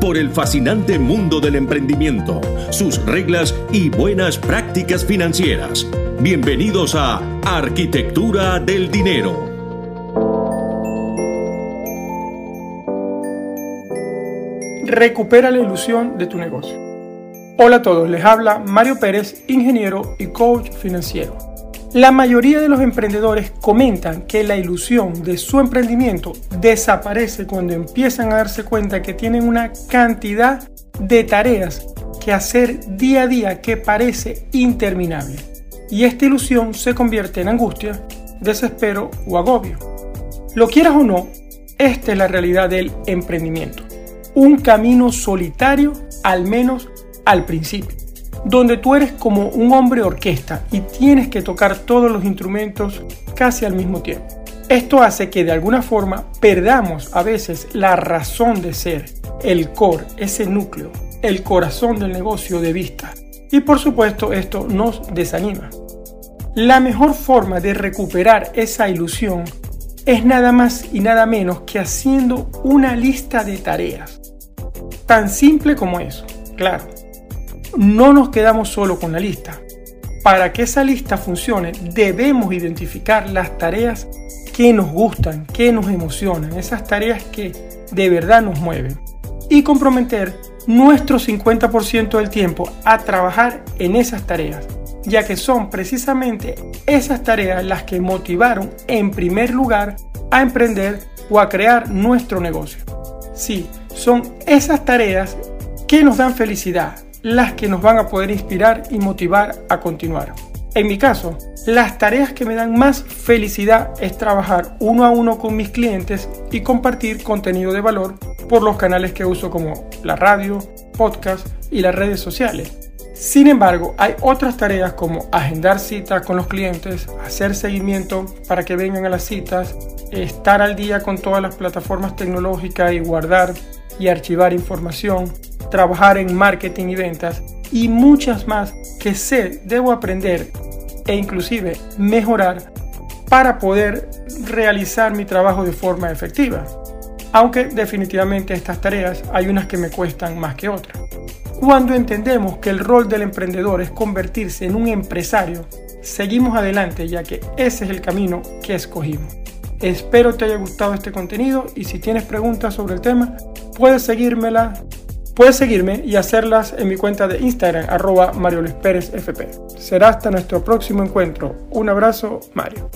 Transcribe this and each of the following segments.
por el fascinante mundo del emprendimiento, sus reglas y buenas prácticas financieras. Bienvenidos a Arquitectura del Dinero. Recupera la ilusión de tu negocio. Hola a todos, les habla Mario Pérez, ingeniero y coach financiero. La mayoría de los emprendedores comentan que la ilusión de su emprendimiento desaparece cuando empiezan a darse cuenta que tienen una cantidad de tareas que hacer día a día que parece interminable. Y esta ilusión se convierte en angustia, desespero o agobio. Lo quieras o no, esta es la realidad del emprendimiento. Un camino solitario, al menos al principio donde tú eres como un hombre orquesta y tienes que tocar todos los instrumentos casi al mismo tiempo. Esto hace que de alguna forma perdamos a veces la razón de ser, el core, ese núcleo, el corazón del negocio de vista. Y por supuesto esto nos desanima. La mejor forma de recuperar esa ilusión es nada más y nada menos que haciendo una lista de tareas. Tan simple como eso, claro no nos quedamos solo con la lista. Para que esa lista funcione, debemos identificar las tareas que nos gustan, que nos emocionan, esas tareas que de verdad nos mueven. Y comprometer nuestro 50% del tiempo a trabajar en esas tareas, ya que son precisamente esas tareas las que motivaron en primer lugar a emprender o a crear nuestro negocio. Sí, son esas tareas que nos dan felicidad, las que nos van a poder inspirar y motivar a continuar. En mi caso, las tareas que me dan más felicidad es trabajar uno a uno con mis clientes y compartir contenido de valor por los canales que uso como la radio, podcast y las redes sociales. Sin embargo, hay otras tareas como agendar citas con los clientes, hacer seguimiento para que vengan a las citas, estar al día con todas las plataformas tecnológicas y guardar y archivar información, trabajar en marketing y ventas y muchas más que sé, debo aprender e inclusive mejorar para poder realizar mi trabajo de forma efectiva. Aunque definitivamente estas tareas hay unas que me cuestan más que otras. Cuando entendemos que el rol del emprendedor es convertirse en un empresario, seguimos adelante ya que ese es el camino que escogimos. Espero te haya gustado este contenido y si tienes preguntas sobre el tema, puedes seguírmela Puedes seguirme y hacerlas en mi cuenta de Instagram, arroba Mario Luis Pérez FP. Será hasta nuestro próximo encuentro. Un abrazo, Mario.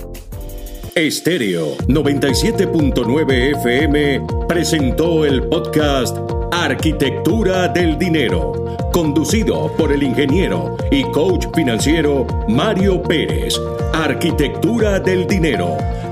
Estéreo 97.9 FM presentó el podcast Arquitectura del Dinero, conducido por el ingeniero y coach financiero Mario Pérez. Arquitectura del Dinero